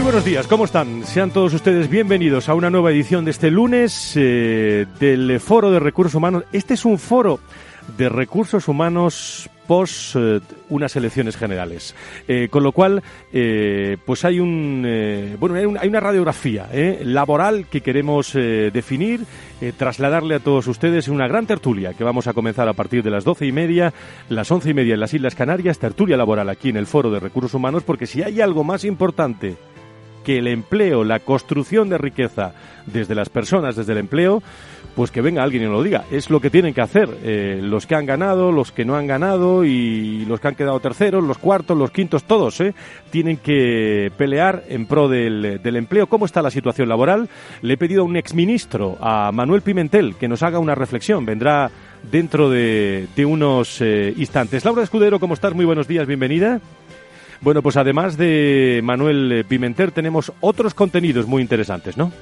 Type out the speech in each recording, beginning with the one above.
Muy buenos días, ¿cómo están? Sean todos ustedes bienvenidos a una nueva edición de este lunes eh, del Foro de Recursos Humanos. Este es un foro de recursos humanos pos eh, unas elecciones generales. Eh, con lo cual, eh, pues hay un bueno hay, hay una radiografía laboral que queremos definir, trasladarle a todos ustedes en una gran tertulia que vamos a comenzar a partir de las doce y media, las once y media en las Islas Canarias, tertulia laboral aquí en el Foro de Recursos Humanos, porque si hay algo más importante que el empleo, la construcción de riqueza desde las personas, desde el empleo, pues que venga alguien y lo diga. Es lo que tienen que hacer eh, los que han ganado, los que no han ganado y los que han quedado terceros, los cuartos, los quintos, todos, ¿eh? Tienen que pelear en pro del, empleo. ¿Cómo está la situación laboral? Le he pedido a un exministro, a Manuel Pimentel, que nos haga una reflexión. Vendrá dentro de, de unos eh, instantes. Laura Escudero, ¿cómo estás? Muy buenos días, bienvenida. Bueno, pues además de Manuel eh, Pimentel tenemos otros contenidos muy interesantes, ¿no?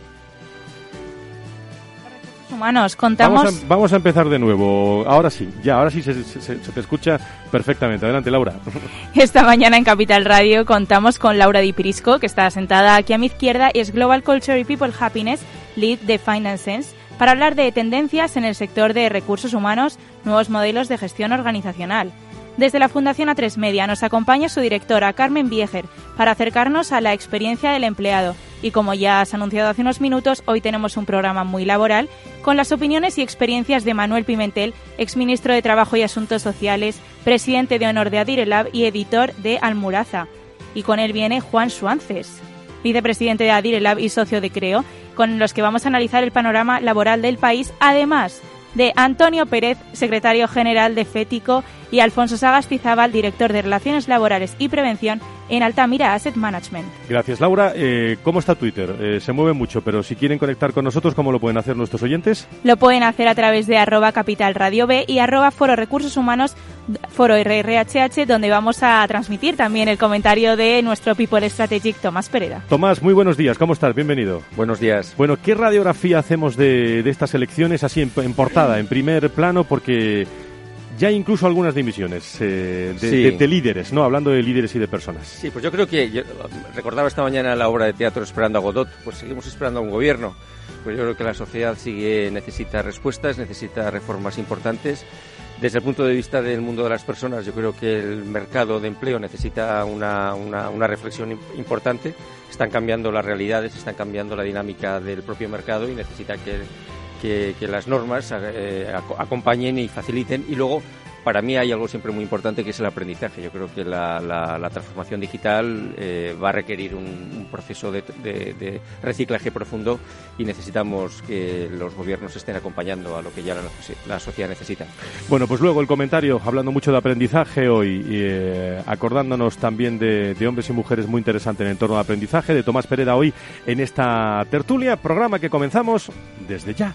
humanos. Contamos Vamos a, vamos a empezar de nuevo. Ahora sí, ya, ahora sí se, se- te escucha perfectamente. Adelante, Laura. esta mañana en Capital Radio contamos con Laura Di Prisco, que está sentada aquí a mi izquierda y es Global Culture y People Happiness Lead de Finance Sense, para hablar de tendencias en el sector de recursos humanos, nuevos modelos de gestión organizacional. Desde la Fundación A3 Media nos acompaña su directora Carmen Vieger para acercarnos a la experiencia del empleado. Y como ya has anunciado hace unos minutos, hoy tenemos un programa muy laboral con las opiniones y experiencias de Manuel Pimentel, exministro de Trabajo y Asuntos Sociales, presidente de honor de Adirelab y editor de Almuraza. Y con él viene Juan Suances, vicepresidente de Adirelab y socio de Creo, con los que vamos a analizar el panorama laboral del país, además de Antonio Pérez, secretario general de FETICO, y Alfonso Sagastizábal, director de Relaciones Laborales y Prevención en Altamira Asset Management. Gracias, Laura. Eh, ¿Cómo está Twitter? Eh, se mueve mucho, pero si quieren conectar con nosotros, ¿cómo lo pueden hacer nuestros oyentes? Lo pueden hacer a través de arroba capital radio B y arroba foro recursos humanos, foro RRHH, donde vamos a transmitir también el comentario de nuestro People Strategic Tomás Pereda. Tomás, muy buenos días. ¿Cómo estás? Bienvenido. Buenos días. Bueno, ¿qué radiografía hacemos de, de estas elecciones así en, en portada, en primer plano? Porque ya incluso algunas dimisiones eh, de, Sí. de- de líderes, ¿no? Hablando de líderes y de personas. Sí, pues yo creo que yo, recordaba esta mañana la obra de teatro Esperando a Godot, pues seguimos esperando a un gobierno. Pues yo creo que la sociedad sigue necesita respuestas, necesita reformas importantes. Desde el punto de vista del mundo de las personas, yo creo que el mercado de empleo necesita una, una, una reflexión im- importante. Están cambiando las realidades, están cambiando la dinámica del propio mercado y necesita que, que, que las normas eh, aco- acompañen y faciliten. Y luego, para mí hay algo siempre muy importante que es el aprendizaje. Yo creo que la, transformación digital eh, va a requerir un, proceso de, reciclaje profundo y necesitamos que los gobiernos estén acompañando a lo que ya la, sociedad necesita. Bueno, pues luego el comentario, hablando mucho de aprendizaje hoy, y, eh, acordándonos también de, de hombres y mujeres muy interesante en el entorno de aprendizaje, de Tomás Pereda hoy en esta tertulia, programa que comenzamos desde ya.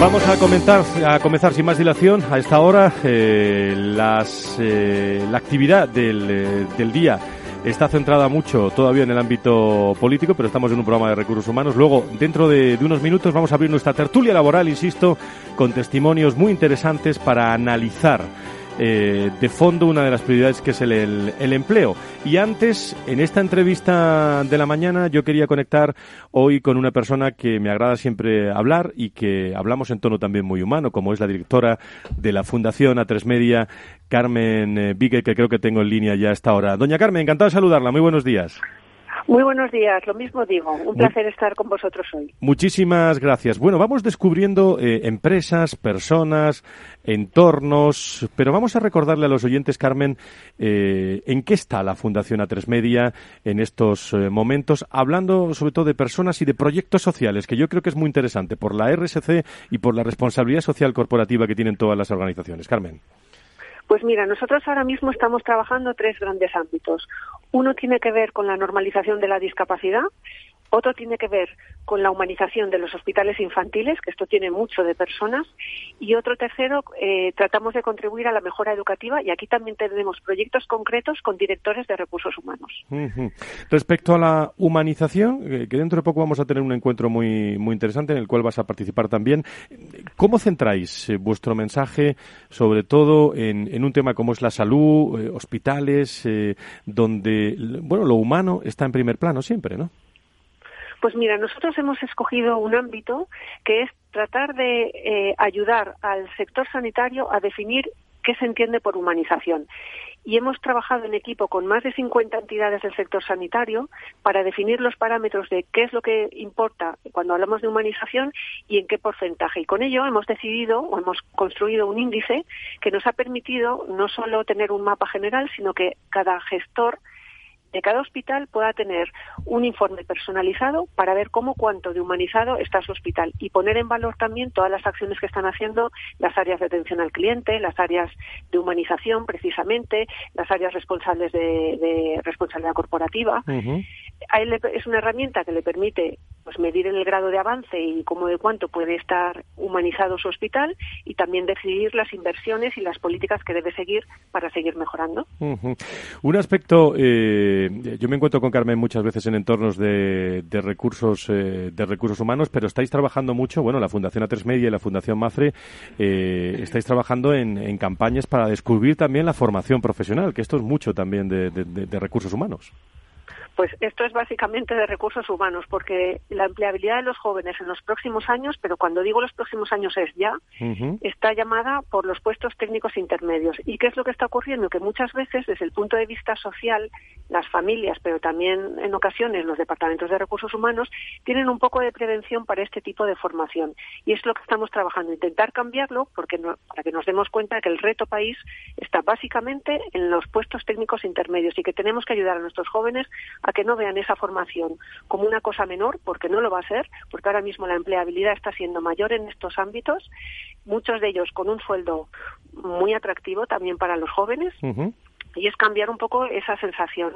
Vamos a comenzar, a comenzar sin más dilación a esta hora eh, eh, la actividad del, eh, del día está centrada mucho todavía en el ámbito político, pero estamos en un programa de recursos humanos. Luego, dentro de, de, unos minutos, vamos a abrir nuestra tertulia laboral, insisto, con testimonios muy interesantes para analizar eh, de fondo una de las prioridades que es el, el, empleo. Y antes, en esta entrevista de la mañana, yo quería conectar hoy con una persona que me agrada siempre hablar y que hablamos en tono también muy humano, como es la directora de la Fundación A3 Media, Carmen eh, Vigue, que creo que tengo en línea ya a esta hora. Doña Carmen, encantado de saludarla. Muy buenos días. Muy buenos días, lo mismo digo. Un placer estar con vosotros hoy. Muchísimas gracias. Bueno, vamos descubriendo eh, empresas, personas, entornos, pero vamos a recordarle a los oyentes, Carmen, eh, en qué está la Fundación A3 Media en estos eh, momentos, hablando sobre todo de personas y de proyectos sociales, que yo creo que es muy interesante por la RSC y por la responsabilidad social corporativa que tienen todas las organizaciones. Carmen. Pues mira, nosotros ahora mismo estamos trabajando tres grandes ámbitos. Uno tiene que ver con la normalización de la discapacidad, otro tiene que ver con la humanización de los hospitales infantiles, que esto tiene mucho de personas, y otro tercero, eh, tratamos de contribuir a la mejora educativa y aquí también tenemos proyectos concretos con directores de recursos humanos. Respecto a la humanización, eh, que dentro de poco vamos a tener un encuentro muy, muy interesante en el cual vas a participar también, ¿cómo centráis eh, vuestro mensaje sobre todo en, un tema como es la salud, hospitales, donde bueno, lo humano está en primer plano siempre, ¿no? Pues mira, nosotros hemos escogido un ámbito que es tratar de eh, ayudar al sector sanitario a definir qué se entiende por humanización. Y hemos trabajado en equipo con más de 50 entidades del sector sanitario para definir los parámetros de qué es lo que importa cuando hablamos de humanización y en qué porcentaje. Y con ello hemos decidido o hemos construido un índice que nos ha permitido no solo tener un mapa general, sino que cada gestor de cada hospital pueda tener un informe personalizado para ver cómo cuánto de humanizado está su hospital y poner en valor también todas las acciones que están haciendo las áreas de atención al cliente, las áreas de humanización precisamente, las áreas responsables de, responsabilidad corporativa. Es una herramienta que le permite pues medir el grado de avance y cómo de cuánto puede estar humanizado su hospital y también decidir las inversiones y las políticas que debe seguir para seguir mejorando. Un aspecto eh eh, yo me encuentro con Carmen muchas veces en entornos de, recursos eh, de recursos humanos, pero estáis trabajando mucho, bueno, la Fundación A3 Media y la Fundación Mafre, eh, estáis trabajando en, campañas para descubrir también la formación profesional, que esto es mucho también de recursos humanos. Pues esto es básicamente de recursos humanos, porque la empleabilidad de los jóvenes en los próximos años, pero cuando digo los próximos años es ya, está llamada por los puestos técnicos intermedios. ¿Y qué es lo que está ocurriendo? Que muchas veces, desde el punto de vista social, las familias, pero también en ocasiones los departamentos de recursos humanos, tienen un poco de prevención para este tipo de formación. Y es lo que estamos trabajando, intentar cambiarlo porque para que nos demos cuenta que el reto país está básicamente en los puestos técnicos intermedios y que tenemos que ayudar a nuestros jóvenes a que no vean esa formación como una cosa menor, porque no lo va a ser, porque ahora mismo la empleabilidad está siendo mayor en estos ámbitos, muchos de ellos con un sueldo muy atractivo también para los jóvenes. Y es cambiar un poco esa sensación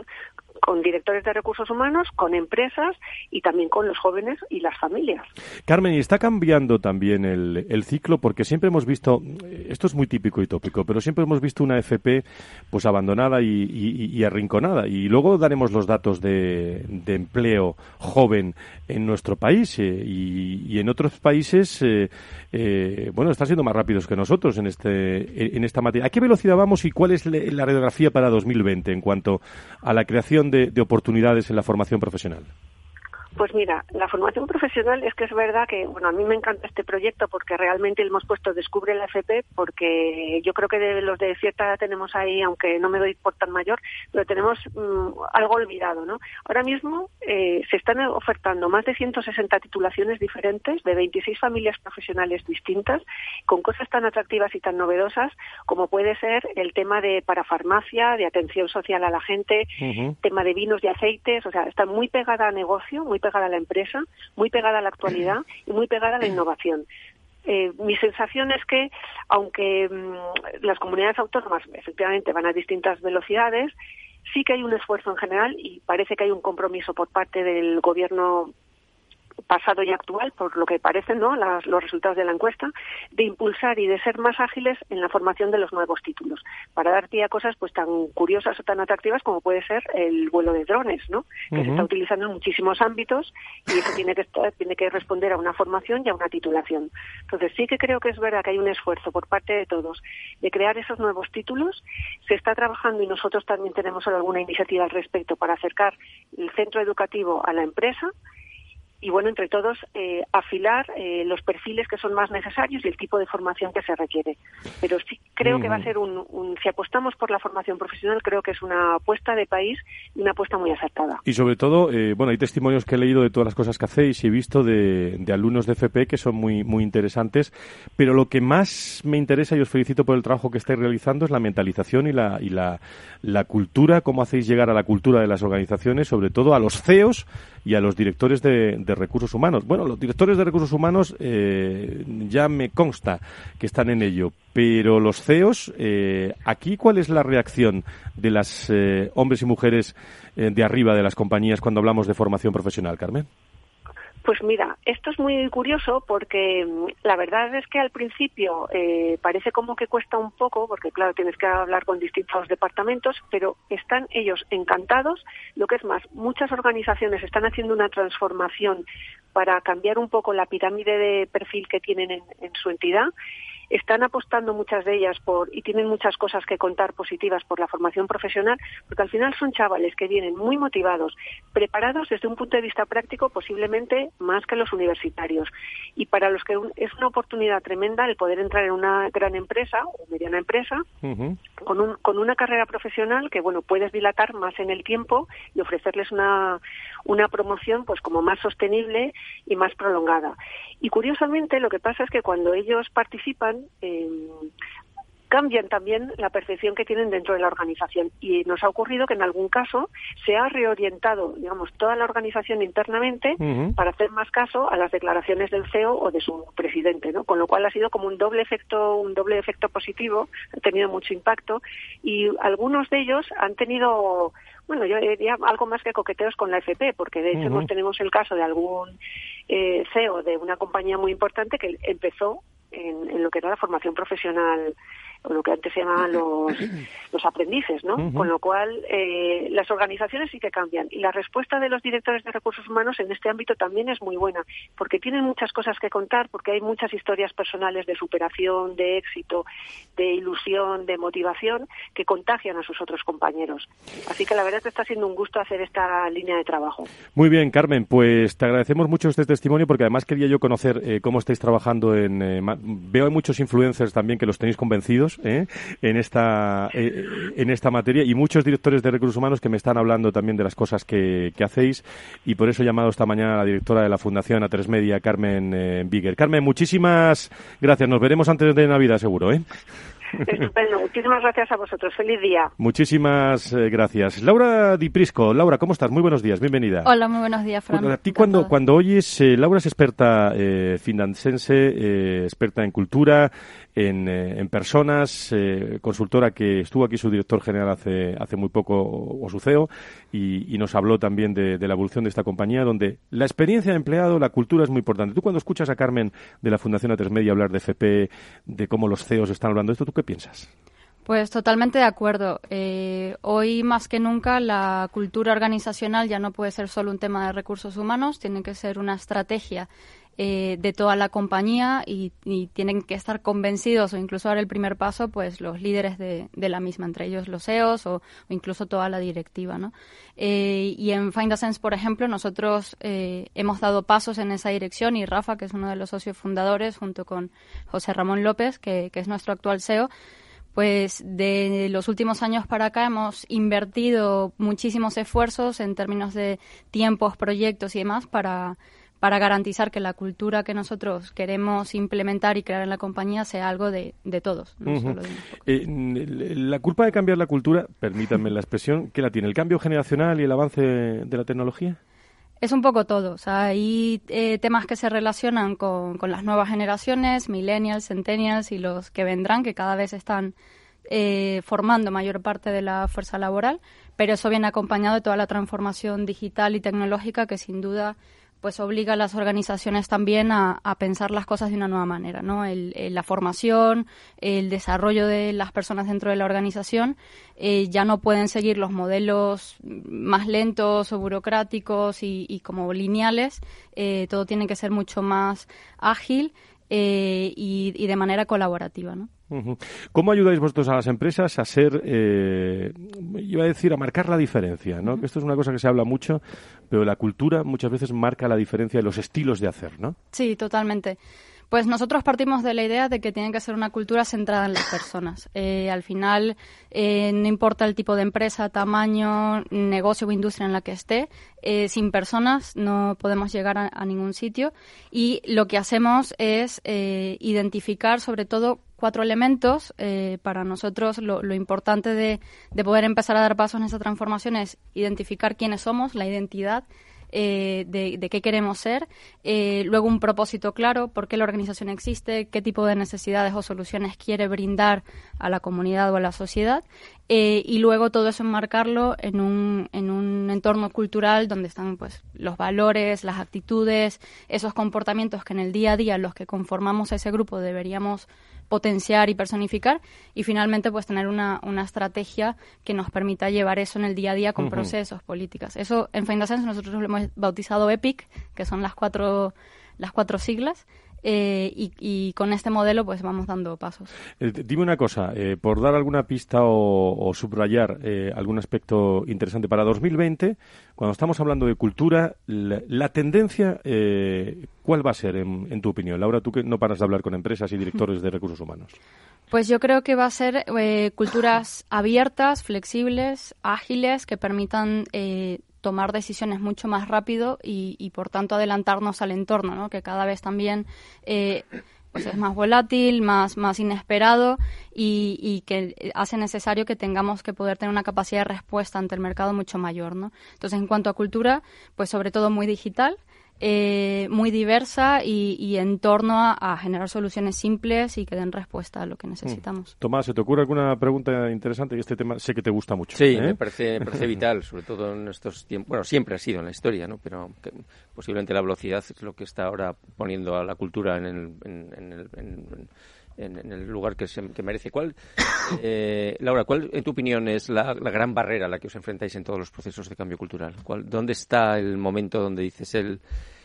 con directores de recursos humanos, con empresas y también con los jóvenes y las familias. Carmen, y está cambiando también el, ciclo porque siempre hemos visto, esto es muy típico y tópico, pero siempre hemos visto una FP pues abandonada y, arrinconada. Y luego daremos los datos de, empleo joven en nuestro país eh, y, en otros países, eh, eh, bueno, están siendo más rápidos que nosotros en, este, en esta materia. ¿A qué velocidad vamos y cuál es la radiografía para 2020 en cuanto a la creación de, oportunidades en la formación profesional? Pues mira, la formación profesional es que es verdad que, bueno, a mí me encanta este proyecto porque realmente hemos puesto Descubre la FP porque yo creo que de los de cierta edad tenemos ahí, aunque no me doy por tan mayor, pero tenemos mm, algo olvidado, ¿no? Ahora mismo eh, se están ofertando más de 160 titulaciones diferentes de 26 familias profesionales distintas con cosas tan atractivas y tan novedosas como puede ser el tema de parafarmacia, de atención social a la gente, tema de vinos y aceites, o sea, está muy pegada a negocio, muy pegada a la empresa, muy pegada a la actualidad y muy pegada a la innovación. Eh, mi sensación es que, aunque mm, las comunidades autónomas efectivamente van a distintas velocidades, sí que hay un esfuerzo en general y parece que hay un compromiso por parte del gobierno pasado y actual, por lo que parecen ¿no? los resultados de la encuesta, de impulsar y de ser más ágiles en la formación de los nuevos títulos, para dar pie a cosas pues tan curiosas o tan atractivas como puede ser el vuelo de drones, ¿no? que se está utilizando en muchísimos ámbitos y eso tiene que, tiene que responder a una formación y a una titulación. Entonces sí que creo que es verdad que hay un esfuerzo por parte de todos de crear esos nuevos títulos. Se está trabajando y nosotros también tenemos alguna iniciativa al respecto para acercar el centro educativo a la empresa y bueno, entre todos, eh, afilar eh, los perfiles que son más necesarios y el tipo de formación que se requiere. Pero sí creo que va a ser un, si apostamos por la formación profesional, creo que es una apuesta de país y una apuesta muy acertada. Y sobre todo, eh, bueno, hay testimonios que he leído de todas las cosas que hacéis y he visto de, alumnos de FP que son muy, muy interesantes, pero lo que más me interesa y os felicito por el trabajo que estáis realizando es la mentalización y la, y la, la cultura, cómo hacéis llegar a la cultura de las organizaciones, sobre todo a los CEOs y a los directores de, recursos humanos. Bueno, los directores de recursos humanos eh, ya me consta que están en ello, pero los CEOs, eh, aquí, ¿cuál es la reacción de las eh, hombres y mujeres de arriba de las compañías cuando hablamos de formación profesional, Carmen? Pues mira, esto es muy curioso porque mm, la verdad es que al principio eh, parece como que cuesta un poco, porque claro, tienes que hablar con distintos departamentos, pero están ellos encantados. Lo que es más, muchas organizaciones están haciendo una transformación para cambiar un poco la pirámide de perfil que tienen en su entidad están apostando muchas de ellas por y tienen muchas cosas que contar positivas por la formación profesional, porque al final son chavales que vienen muy motivados, preparados desde un punto de vista práctico posiblemente más que los universitarios. Y para los que es una oportunidad tremenda el poder entrar en una gran empresa o mediana empresa con, un, con una carrera profesional que bueno puedes dilatar más en el tiempo y ofrecerles una, una promoción pues como más sostenible y más prolongada. Y curiosamente lo que pasa es que cuando ellos participan eh, cambian también la percepción que tienen dentro de la organización. Y nos ha ocurrido que en algún caso se ha reorientado, digamos, toda la organización internamente para hacer más caso a las declaraciones del CEO o de su presidente, ¿no? Con lo cual ha sido como un doble efecto, un doble efecto positivo, ha tenido mucho impacto y algunos de ellos han tenido bueno, yo diría algo más que coqueteos con la FP, porque de hecho tenemos el caso de algún eh, CEO de una compañía muy importante que empezó en, en, lo que era la formación profesional o lo que antes se llamaban los, los aprendices, ¿no? Con lo cual, eh, las organizaciones sí que cambian. Y la respuesta de los directores de recursos humanos en este ámbito también es muy buena, porque tienen muchas cosas que contar, porque hay muchas historias personales de superación, de éxito, de ilusión, de motivación, que contagian a sus otros compañeros. Así que la verdad es que está siendo un gusto hacer esta línea de trabajo. Muy bien, Carmen, pues te agradecemos mucho este testimonio, porque además quería yo conocer eh, cómo estáis trabajando en... Eh, veo hay muchos influencers también que los tenéis convencidos ¿eh? en, esta, eh, en esta materia y muchos directores de recursos humanos que me están hablando también de las cosas que, hacéis y por eso he llamado esta mañana a la directora de la Fundación A3 Media, Carmen eh, Carmen, muchísimas gracias. Nos veremos antes de Navidad, seguro. ¿eh? Estupendo. Muchísimas gracias a vosotros. Feliz día. Muchísimas eh, gracias. Laura Di Prisco. Laura, ¿cómo estás? Muy buenos días. Bienvenida. Hola, muy buenos días, Fran. a ti cuando, cuando oyes, eh, Laura es experta eh, financense, eh, experta en cultura, en, eh, en personas, eh, consultora que estuvo aquí su director general hace, hace muy poco, o, su CEO, y, nos habló también de, de la evolución de esta compañía, donde la experiencia de empleado, la cultura es muy importante. Tú cuando escuchas a Carmen de la Fundación A3 Media hablar de FP, de cómo los CEOs están hablando de esto, ¿tú qué piensas? Pues totalmente de acuerdo. Eh, hoy más que nunca la cultura organizacional ya no puede ser solo un tema de recursos humanos, tiene que ser una estrategia eh, de toda la compañía y, tienen que estar convencidos o incluso dar el primer paso pues los líderes de, de la misma, entre ellos los CEOs o, incluso toda la directiva. ¿no? Eh, y en Find Sense, por ejemplo, nosotros eh, hemos dado pasos en esa dirección y Rafa, que es uno de los socios fundadores, junto con José Ramón López, que, que es nuestro actual CEO, pues de los últimos años para acá hemos invertido muchísimos esfuerzos en términos de tiempos, proyectos y demás para, para garantizar que la cultura que nosotros queremos implementar y crear en la compañía sea algo de, de todos. No solo de. Eh, la culpa de cambiar la cultura, permítanme la expresión, ¿qué la tiene? ¿El cambio generacional y el avance de la tecnología? Es un poco todo. O sea, hay eh, temas que se relacionan con, con las nuevas generaciones, millennials, centennials y los que vendrán, que cada vez están eh, formando mayor parte de la fuerza laboral, pero eso viene acompañado de toda la transformación digital y tecnológica que sin duda pues obliga a las organizaciones también a, a pensar las cosas de una nueva manera, ¿no? El, la formación, el desarrollo de las personas dentro de la organización eh, ya no pueden seguir los modelos más lentos o burocráticos y, y como lineales. Eh, todo tiene que ser mucho más ágil eh, y, y de manera colaborativa, ¿no? ¿Cómo ayudáis vosotros a las empresas a ser, eh, iba a decir, a marcar la diferencia, ¿no? Que esto es una cosa que se habla mucho, pero la cultura muchas veces marca la diferencia de los estilos de hacer, ¿no? Sí, totalmente. Pues nosotros partimos de la idea de que tiene que ser una cultura centrada en las personas. Eh, al final, eh, no importa el tipo de empresa, tamaño, negocio o industria en la que esté, eh, sin personas no podemos llegar a, ningún sitio. Y lo que hacemos es eh, identificar sobre todo cuatro elementos. Eh, para nosotros lo, lo importante de, de poder empezar a dar pasos en esa transformación es identificar quiénes somos, la identidad, eh, de, de qué queremos ser, eh, luego un propósito claro, por qué la organización existe, qué tipo de necesidades o soluciones quiere brindar a la comunidad o a la sociedad, eh, y luego todo eso enmarcarlo en un, en un entorno cultural donde están pues los valores, las actitudes, esos comportamientos que en el día a día los que conformamos ese grupo deberíamos potenciar y personificar y finalmente pues tener una, una estrategia que nos permita llevar eso en el día a día con procesos, políticas. Eso en Find a Sense nosotros lo hemos bautizado EPIC, que son las cuatro, las cuatro siglas, eh, y, y con este modelo pues vamos dando pasos. Eh, dime una cosa, eh, por dar alguna pista o, o subrayar algún aspecto interesante para 2020, cuando estamos hablando de cultura, la, la tendencia, ¿cuál va a ser en, en tu opinión? Laura, tú que no paras de hablar con empresas y directores de recursos humanos. Pues yo creo que va a ser culturas abiertas, flexibles, ágiles, que permitan tomar decisiones mucho más rápido y, y, por tanto adelantarnos al entorno, ¿no? que cada vez también eh, pues es más volátil, más, más inesperado y, y, que hace necesario que tengamos que poder tener una capacidad de respuesta ante el mercado mucho mayor. ¿no? Entonces, en cuanto a cultura, pues sobre todo muy digital, eh, muy diversa y, y en torno a, a, generar soluciones simples y que den respuesta a lo que necesitamos. Mm. Tomás, ¿se te ocurre alguna pregunta interesante? Este tema sé que te gusta mucho. Sí, ¿eh? me, parece, me parece vital, sobre todo en estos tiempos. Bueno, siempre ha sido en la historia, ¿no? Pero que, posiblemente la velocidad es lo que está ahora poniendo a la cultura en el, en, en el, en, en, en el lugar que, se, que merece. ¿Cuál, eh, Laura, cuál, en tu opinión, es la, la, gran barrera a la que os enfrentáis en todos los procesos de cambio cultural? ¿Cuál, ¿Dónde está el momento donde dices el,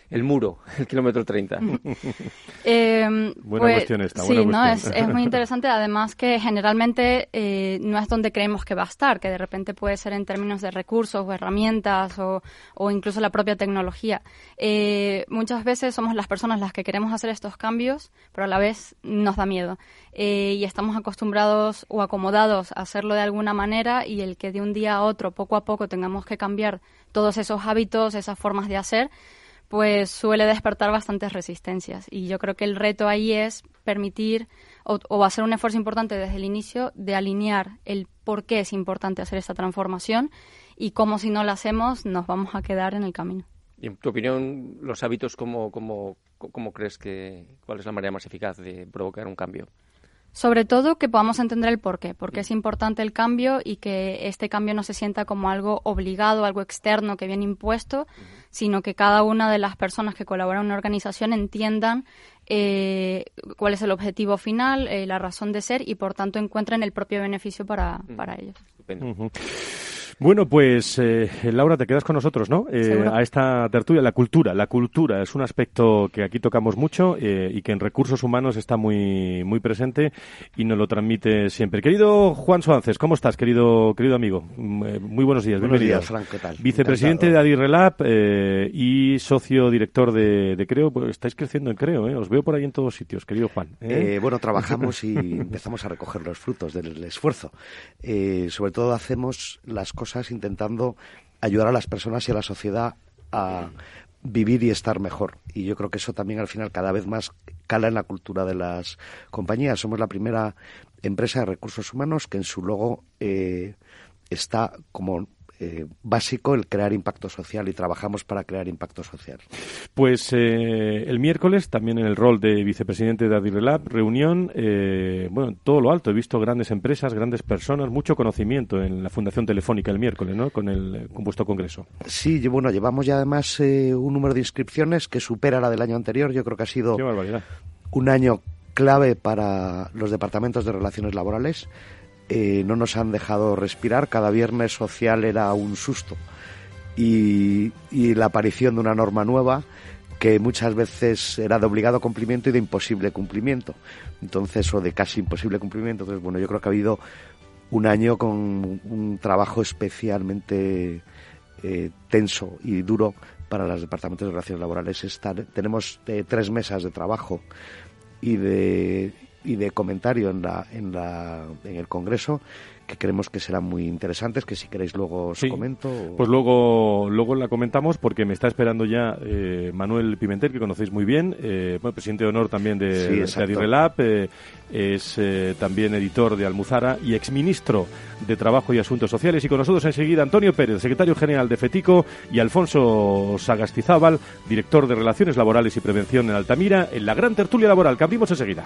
el muro, el kilómetro 30? eh, buena pues, cuestión esta. Sí, buena ¿no? es, muy interesante. Además que generalmente eh, no es donde creemos que va a estar, que de repente puede ser en términos de recursos o herramientas o, o incluso la propia tecnología. Eh, muchas veces somos las personas las que queremos hacer estos cambios, pero a la vez nos da miedo. Eh, y estamos acostumbrados o acomodados a hacerlo de alguna manera y el que de un día a otro, poco a poco, tengamos que cambiar todos esos hábitos, esas formas de hacer, pues suele despertar bastantes resistencias. Y yo creo que el reto ahí es permitir o, hacer un esfuerzo importante desde el inicio de alinear el por qué es importante hacer esta transformación y cómo si no lo hacemos nos vamos a quedar en el camino. Y en tu opinión, los hábitos, ¿cómo, cómo, cómo crees que, cuál es la manera más eficaz de provocar un cambio? Sobre todo que podamos entender el por qué, porque es importante el cambio y que este cambio no se sienta como algo obligado, algo externo que viene impuesto, sino que cada una de las personas que colaboran en una organización entiendan eh, cuál es el objetivo final, eh, la razón de ser y por tanto encuentren el propio beneficio para, para ellos. Bueno, pues eh, Laura, te quedas con nosotros, ¿no? Eh, a esta tertulia, la cultura. La cultura es un aspecto que aquí tocamos mucho eh, y que en recursos humanos está muy muy presente y nos lo transmite siempre. Querido Juan Suárez, ¿cómo estás, querido querido amigo? Mm, muy buenos días, buenos días, Frank, ¿qué tal? Vicepresidente de Adirrelab y socio director de, de, Creo. Pues estáis creciendo en Creo, ¿eh? Os veo por ahí en todos sitios, querido Juan. bueno, trabajamos y empezamos a recoger los frutos del esfuerzo. sobre todo hacemos las cosas intentando ayudar a las personas y a la sociedad a vivir y estar mejor. Y yo creo que eso también al final cada vez más cala en la cultura de las compañías. Somos la primera empresa de recursos humanos que en su logo eh, está como eh, básico el crear impacto social y trabajamos para crear impacto social. Pues eh, el miércoles, también en el rol de vicepresidente de Adirelab, reunión, eh, bueno, todo lo alto. He visto grandes empresas, grandes personas, mucho conocimiento en la Fundación Telefónica el miércoles, ¿no? Con el compuesto congreso. Sí, bueno, llevamos ya además un número de inscripciones que supera la del año anterior. Yo creo que ha sido un año clave para los departamentos de relaciones laborales. Eh, no nos han dejado respirar. Cada viernes social era un susto. Y, la aparición de una norma nueva que muchas veces era de obligado cumplimiento y de imposible cumplimiento. Entonces, o de casi imposible cumplimiento. Entonces, bueno, yo creo que ha habido un año con un trabajo especialmente eh, tenso y duro para los departamentos de relaciones laborales. tenemos eh, tres mesas de trabajo y de, y de comentario en, la, en, la, en el Congreso que creemos que serán muy interesantes, que si queréis luego os comento. Pues luego, luego la comentamos porque me está esperando ya eh, Manuel Pimentel, que conocéis muy bien, eh, bueno, presidente de honor también de, sí, eh, es también editor de Almuzara y exministro de Trabajo y Asuntos Sociales. Y con nosotros enseguida Antonio Pérez, secretario general de FETICO, y Alfonso Sagastizábal, director de Relaciones Laborales y Prevención en Altamira, en la gran tertulia laboral que abrimos enseguida.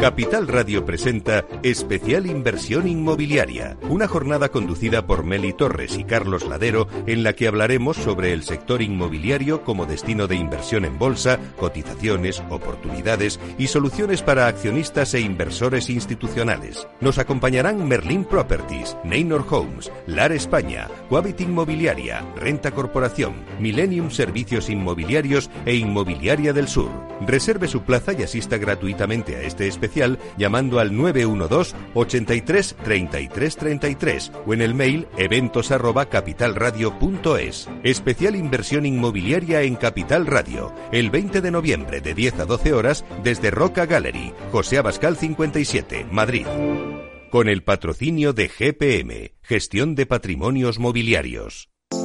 Capital Radio presenta Especial Inversión Inmobiliaria, una jornada conducida por Meli Torres y Carlos Ladero en la que hablaremos sobre el sector inmobiliario como destino de inversión en bolsa, cotizaciones, oportunidades y soluciones para accionistas e inversores institucionales. Nos acompañarán Merlin Properties, Neynor Homes, LAR España, Quabit Inmobiliaria, Renta Corporación, Millennium Servicios Inmobiliarios e Inmobiliaria del Sur. Reserve su plaza y asista gratuitamente a este especial llamando al 912 83 33 33 o en el mail eventos arroba. Especial inversión inmobiliaria en Capital Radio, el 20 de noviembre de 10 a 12 horas desde Roca Gallery, José Abascal 57, Madrid. Con el patrocinio de GPM, Gestión de Patrimonios Mobiliarios.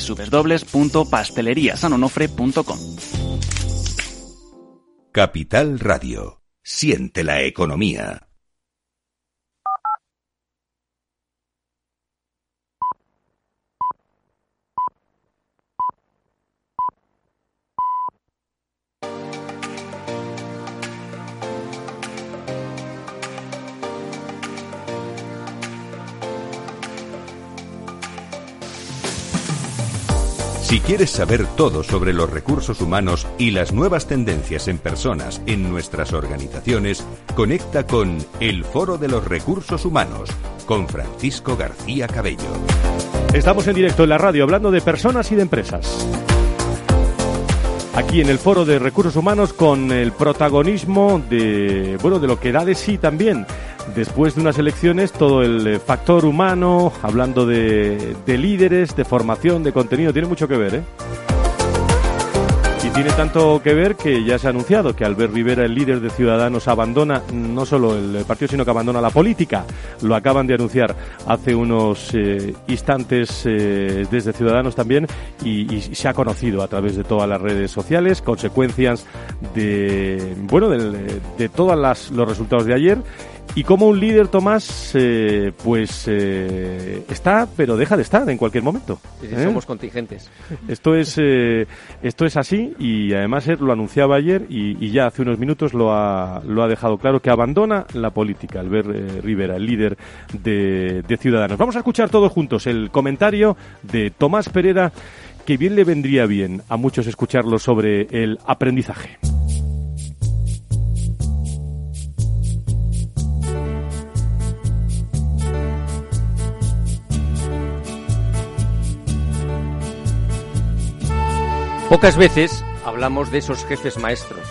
www.pasteleriasanonofre.com. Capital Radio. Siente la economía. Si quieres saber todo sobre los recursos humanos y las nuevas tendencias en personas en nuestras organizaciones, conecta con El Foro de los Recursos Humanos con Francisco García Cabello. Estamos en directo en la radio hablando de personas y de empresas. Aquí en el Foro de Recursos Humanos con el protagonismo de bueno, de lo que da de sí también después de unas elecciones todo el eh, factor humano, hablando de, de líderes, de formación, de contenido, tiene mucho que ver, ¿eh? Y tiene tanto que ver que ya se ha anunciado que Albert Rivera, el líder de Ciudadanos, abandona no solo el partido, sino que abandona la política. Lo acaban de anunciar hace unos eh, instantes desde Ciudadanos también y, y, se ha conocido a través de todas las redes sociales consecuencias de bueno de, de todos los resultados de ayer y como un líder, Tomás, eh, pues eh, está, pero deja de estar en cualquier momento. Sí, sí, ¿eh? Somos contingentes. Esto es, eh, esto es así y además él lo anunciaba ayer y, y, ya hace unos minutos lo ha, lo ha dejado claro que abandona la política, Albert eh, Rivera, el líder de, de Ciudadanos. Vamos a escuchar todos juntos el comentario de Tomás Pereda, que bien le vendría bien a muchos escucharlo sobre el aprendizaje. Pocas veces hablamos de esos jefes maestros,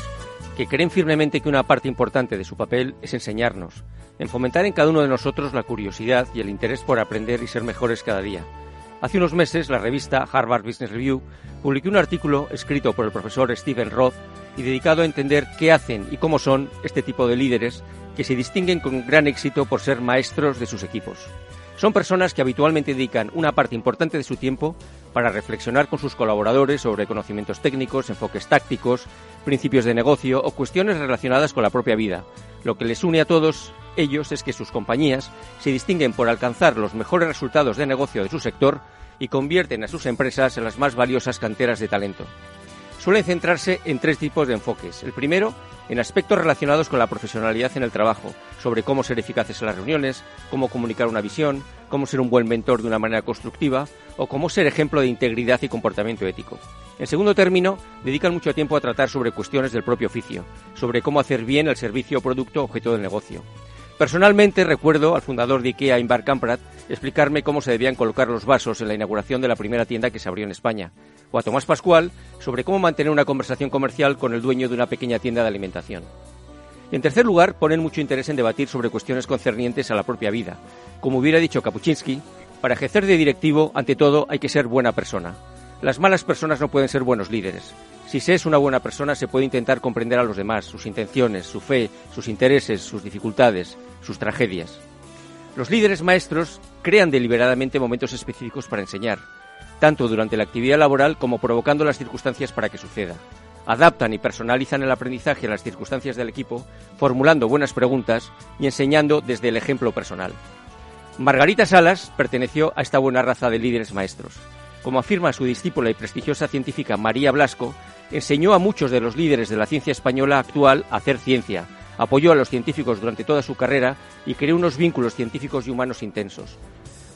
que creen firmemente que una parte importante de su papel es enseñarnos, en fomentar en cada uno de nosotros la curiosidad y el interés por aprender y ser mejores cada día. Hace unos meses, la revista Harvard Business Review publicó un artículo escrito por el profesor Stephen Roth y dedicado a entender qué hacen y cómo son este tipo de líderes que se distinguen con gran éxito por ser maestros de sus equipos. Son personas que habitualmente dedican una parte importante de su tiempo para reflexionar con sus colaboradores sobre conocimientos técnicos, enfoques tácticos, principios de negocio o cuestiones relacionadas con la propia vida. Lo que les une a todos ellos es que sus compañías se distinguen por alcanzar los mejores resultados de negocio de su sector y convierten a sus empresas en las más valiosas canteras de talento. Suelen centrarse en tres tipos de enfoques. El primero, en aspectos relacionados con la profesionalidad en el trabajo, sobre cómo ser eficaces en las reuniones, cómo comunicar una visión, cómo ser un buen mentor de una manera constructiva o cómo ser ejemplo de integridad y comportamiento ético. En segundo término, dedican mucho tiempo a tratar sobre cuestiones del propio oficio, sobre cómo hacer bien el servicio o producto objeto del negocio. Personalmente recuerdo al fundador de IKEA, Invar Kamprad, explicarme cómo se debían colocar los vasos en la inauguración de la primera tienda que se abrió en España, o a Tomás Pascual sobre cómo mantener una conversación comercial con el dueño de una pequeña tienda de alimentación. En tercer lugar, ponen mucho interés en debatir sobre cuestiones concernientes a la propia vida. Como hubiera dicho Kapuczynski, para ejercer de directivo, ante todo, hay que ser buena persona. Las malas personas no pueden ser buenos líderes. Si se es una buena persona, se puede intentar comprender a los demás, sus intenciones, su fe, sus intereses, sus dificultades, sus tragedias. Los líderes maestros crean deliberadamente momentos específicos para enseñar, tanto durante la actividad laboral como provocando las circunstancias para que suceda. Adaptan y personalizan el aprendizaje a las circunstancias del equipo, formulando buenas preguntas y enseñando desde el ejemplo personal. Margarita Salas perteneció a esta buena raza de líderes maestros. Como afirma su discípula y prestigiosa científica María Blasco, enseñó a muchos de los líderes de la ciencia española actual a hacer ciencia, apoyó a los científicos durante toda su carrera y creó unos vínculos científicos y humanos intensos.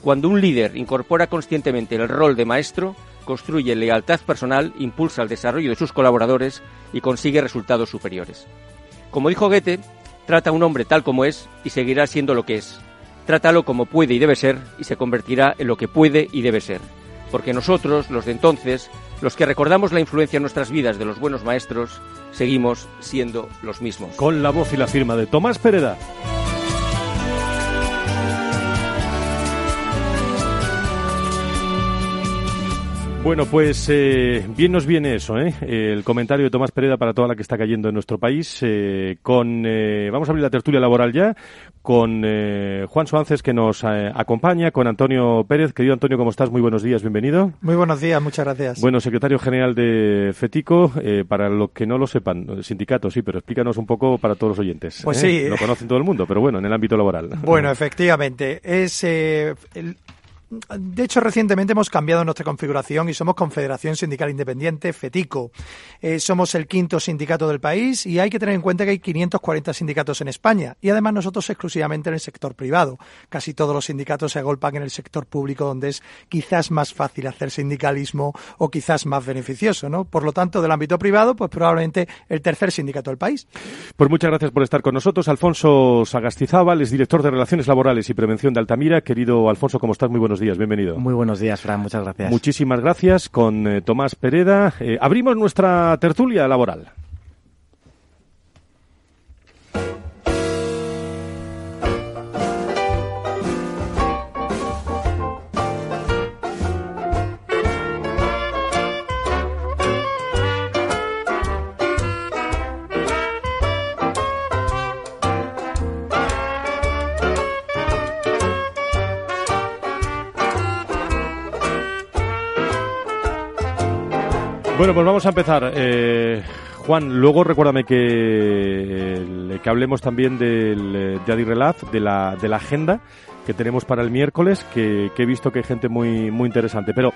Cuando un líder incorpora conscientemente el rol de maestro, construye lealtad personal, impulsa el desarrollo de sus colaboradores y consigue resultados superiores. Como dijo Goethe, trata a un hombre tal como es y seguirá siendo lo que es. Trátalo como puede y debe ser y se convertirá en lo que puede y debe ser. Porque nosotros, los de entonces, los que recordamos la influencia en nuestras vidas de los buenos maestros, seguimos siendo los mismos. Con la voz y la firma de Tomás Pereda. Bueno, pues eh, bien nos viene eso, ¿eh? El comentario de Tomás Pereda para toda la que está cayendo en nuestro país. Eh, con, eh, vamos a abrir la tertulia laboral ya con eh, Juan Suárez que nos eh, acompaña, con Antonio Pérez. Querido Antonio, ¿cómo estás? Muy buenos días, bienvenido. Muy buenos días, muchas gracias. Bueno, secretario general de FETICO, para los que no lo sepan, sindicato sí, pero explícanos un poco para todos los oyentes. Pues sí. Lo conocen todo el mundo, pero bueno, en el ámbito laboral. Bueno, efectivamente, es el, de hecho, recientemente hemos cambiado nuestra configuración y somos Confederación Sindical Independiente, FETICO. Eh, somos el quinto sindicato del país y hay que tener en cuenta que hay 540 sindicatos en España y además nosotros exclusivamente en el sector privado. Casi todos los sindicatos se agolpan en el sector público donde es quizás más fácil hacer sindicalismo o quizás más beneficioso, ¿no? Por lo tanto, del ámbito privado, pues probablemente el tercer sindicato del país. Pues muchas gracias por estar con nosotros. Alfonso Sagastizábal es director de Relaciones Laborales y Prevención de Altamira. Querido Alfonso, ¿cómo estás? Muy buenos días, bienvenido. Muy buenos días, Fran, muchas gracias. Muchísimas gracias con eh, Tomás Pereda. Eh, abrimos nuestra tertulia laboral. Bueno, pues vamos a empezar. Eh, Juan, luego recuérdame que, que hablemos también del, de Adirrelaz, de la, de la agenda que tenemos para el miércoles, que, he visto que hay gente muy, muy interesante. Pero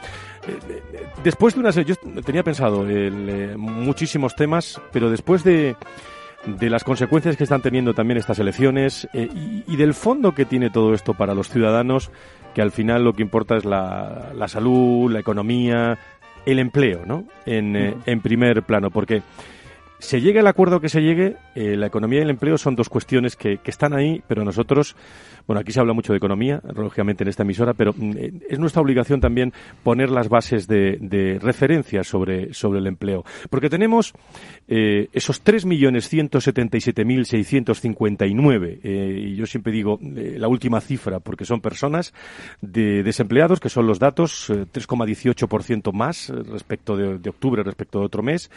eh, después de una serie, yo tenía pensado eh, muchísimos temas, pero después de, de las consecuencias que están teniendo también estas elecciones y, y, del fondo que tiene todo esto para los ciudadanos, que al final lo que importa es la, la salud, la economía, el empleo, ¿no? En, eh, en primer plano, porque se llegue al acuerdo que se llegue, eh, la economía y el empleo son dos cuestiones que, que, están ahí, pero nosotros, bueno, aquí se habla mucho de economía, lógicamente en esta emisora, pero mm, eh, es nuestra obligación también poner las bases de, de referencia sobre, sobre el empleo. Porque tenemos eh, esos 3.177.659, eh, y yo siempre digo la última cifra, porque son personas de desempleados, que son los datos, 3,18% más respecto de, de octubre, respecto de otro mes.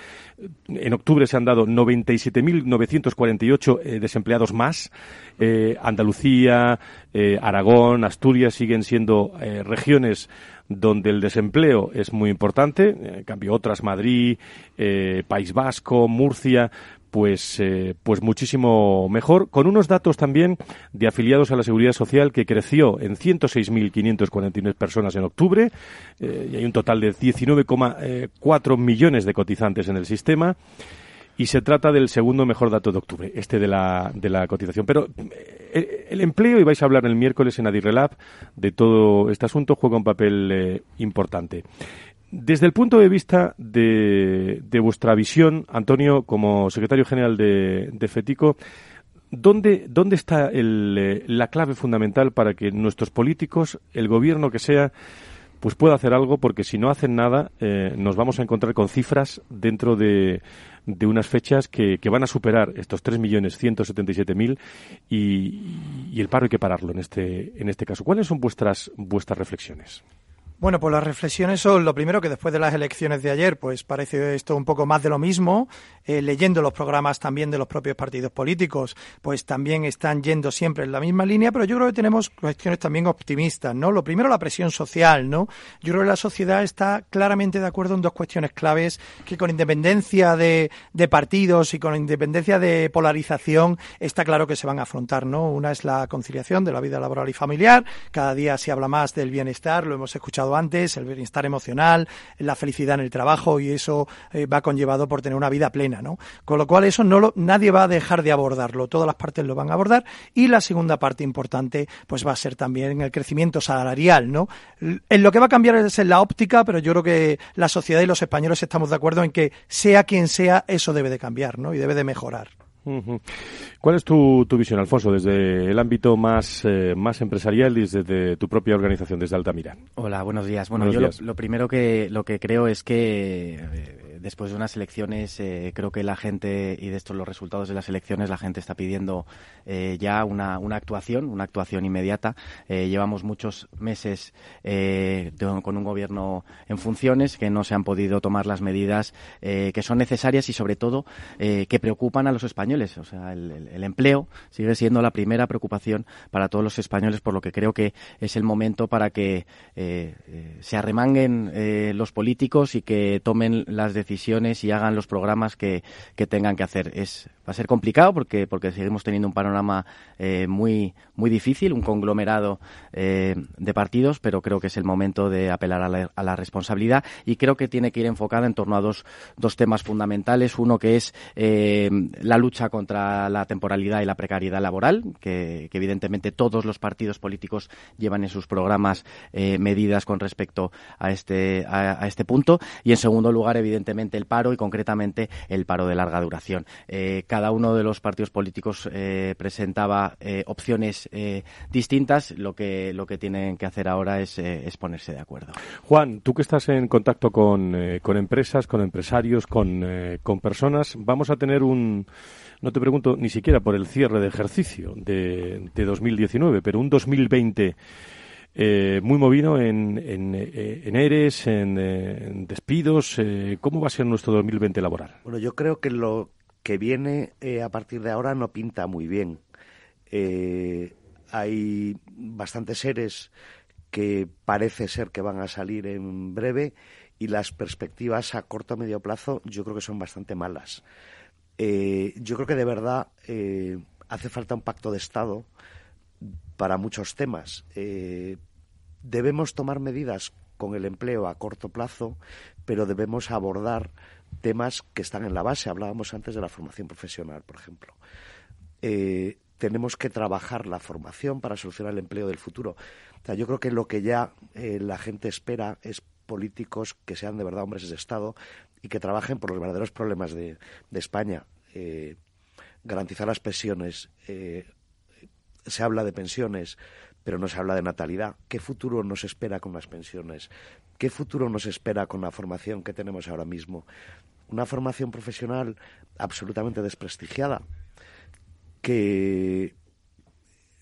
En octubre se han dado 97.948 eh, desempleados más. Eh, Andalucía, eh, Aragón, Asturias siguen siendo eh, regiones donde el desempleo es muy importante. En cambio, otras, Madrid, País Vasco, Murcia, pues, pues muchísimo mejor, con unos datos también de afiliados a la Seguridad Social que creció en 106.549 personas en octubre, y hay un total de 19,4 millones de cotizantes en el sistema y se trata del segundo mejor dato de octubre, este de la, de la cotización. Pero eh, el, empleo, y vais a hablar el miércoles en Adirrelab de todo este asunto, juega un papel eh, importante. Desde el punto de vista de, de, vuestra visión, Antonio, como secretario general de, de FETICO, ¿dónde, dónde está el, eh, la clave fundamental para que nuestros políticos, el gobierno que sea, pues pueda hacer algo? Porque si no hacen nada, eh, nos vamos a encontrar con cifras dentro de de unas fechas que, que van a superar estos 3.177.000 y, y el paro hay que pararlo en este, en este caso. ¿Cuáles son vuestras, vuestras reflexiones? Bueno, pues las reflexiones son lo primero que después de las elecciones de ayer, pues parece esto un poco más de lo mismo. Eh, leyendo los programas también de los propios partidos políticos, pues también están yendo siempre en la misma línea, pero yo creo que tenemos cuestiones también optimistas, ¿no? Lo primero, la presión social, ¿no? Yo creo que la sociedad está claramente de acuerdo en dos cuestiones claves que con independencia de, de partidos y con independencia de polarización está claro que se van a afrontar, ¿no? Una es la conciliación de la vida laboral y familiar. Cada día se habla más del bienestar, lo hemos escuchado antes, el bienestar emocional, la felicidad en el trabajo y eso eh, va conllevado por tener una vida plena ¿no? Con lo cual eso no lo, nadie va a dejar de abordarlo, todas las partes lo van a abordar y la segunda parte importante pues va a ser también el crecimiento salarial, ¿no? En lo que va a cambiar es en la óptica, pero yo creo que la sociedad y los españoles estamos de acuerdo en que sea quien sea, eso debe de cambiar, ¿no? Y debe de mejorar. ¿Cuál es tu, tu, visión, Alfonso, desde el ámbito más, eh, más empresarial y desde tu propia organización, desde Altamira? Hola, buenos días. Bueno, yo Lo, primero que, lo que creo es que eh, después de unas elecciones, eh, creo que la gente, y de estos los resultados de las elecciones, la gente está pidiendo eh, ya una, una, actuación, una actuación inmediata. Eh, llevamos muchos meses con un gobierno en funciones que no se han podido tomar las medidas que son necesarias y, sobre todo, que preocupan a los españoles. O sea, el, el, empleo sigue siendo la primera preocupación para todos los españoles, por lo que creo que es el momento para que se arremanguen los políticos y que tomen las decisiones y hagan los programas que, que tengan que hacer. Es, va a ser complicado porque, porque seguimos teniendo un panorama eh, muy, muy difícil, un conglomerado eh, de partidos, pero creo que es el momento de apelar a la, responsabilidad y creo que tiene que ir enfocada en torno a dos, dos temas fundamentales. Uno que es eh, la lucha contra la temporalidad y la precariedad laboral, que, evidentemente todos los partidos políticos llevan en sus programas medidas con respecto a este, a este punto. Y en segundo lugar, evidentemente, el paro y concretamente el paro de larga duración. Eh, cada uno de los partidos políticos eh, presentaba eh, opciones distintas. Lo que, lo que tienen que hacer ahora es, es ponerse de acuerdo. Juan, tú que estás en contacto con, con empresas, con empresarios, con, con personas, vamos a tener un no te pregunto ni siquiera por el cierre de ejercicio de, de 2019, pero un 2020 eh, muy movido en, en, eh, en ERES, en, eh, despidos. Eh, ¿Cómo va a ser nuestro 2020 laboral? Bueno, yo creo que lo que viene a partir de ahora no pinta muy bien. hay bastantes seres que parece ser que van a salir en breve y las perspectivas a corto o medio plazo yo creo que son bastante malas. yo creo que de verdad hace falta un pacto de Estado para muchos temas. Eh, debemos tomar medidas con el empleo a corto plazo, pero debemos abordar temas que están en la base. Hablábamos antes de la formación profesional, por ejemplo. Eh, tenemos que trabajar la formación para solucionar el empleo del futuro. yo creo que lo que ya eh, la gente espera es políticos que sean de verdad hombres de Estado y que trabajen por los verdaderos problemas de, de España. garantizar las pensiones, se habla de pensiones, pero no se habla de natalidad. ¿Qué futuro nos espera con las pensiones? ¿Qué futuro nos espera con la formación que tenemos ahora mismo? Una formación profesional absolutamente desprestigiada, que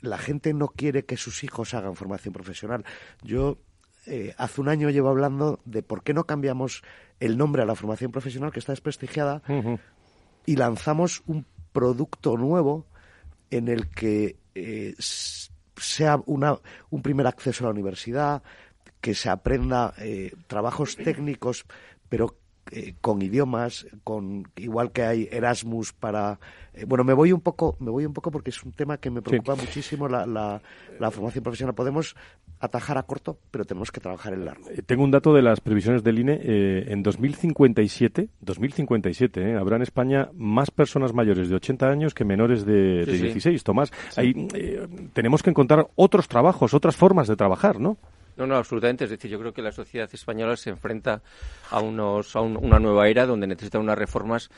la gente no quiere que sus hijos hagan formación profesional. Yo eh, hace un año llevo hablando de por qué no cambiamos el nombre a la formación profesional que está desprestigiada y lanzamos un producto nuevo en el que eh, sea una, un primer acceso a la universidad, que se aprenda eh, trabajos técnicos, pero eh, con idiomas, con igual que hay Erasmus para eh, bueno me voy un poco me voy un poco porque es un tema que me preocupa muchísimo la, la, la, formación profesional. Podemos atajar a corto pero tenemos que trabajar en largo. Tengo un dato de las previsiones del INE en 2057 2057 habrá en España más personas mayores de 80 años que menores de, de 16 Tomás. Ahí tenemos que encontrar otros trabajos otras formas de trabajar no no, no, absolutamente. Es decir, yo creo que la sociedad española se enfrenta a, unos, a una nueva era donde necesita unas reformas,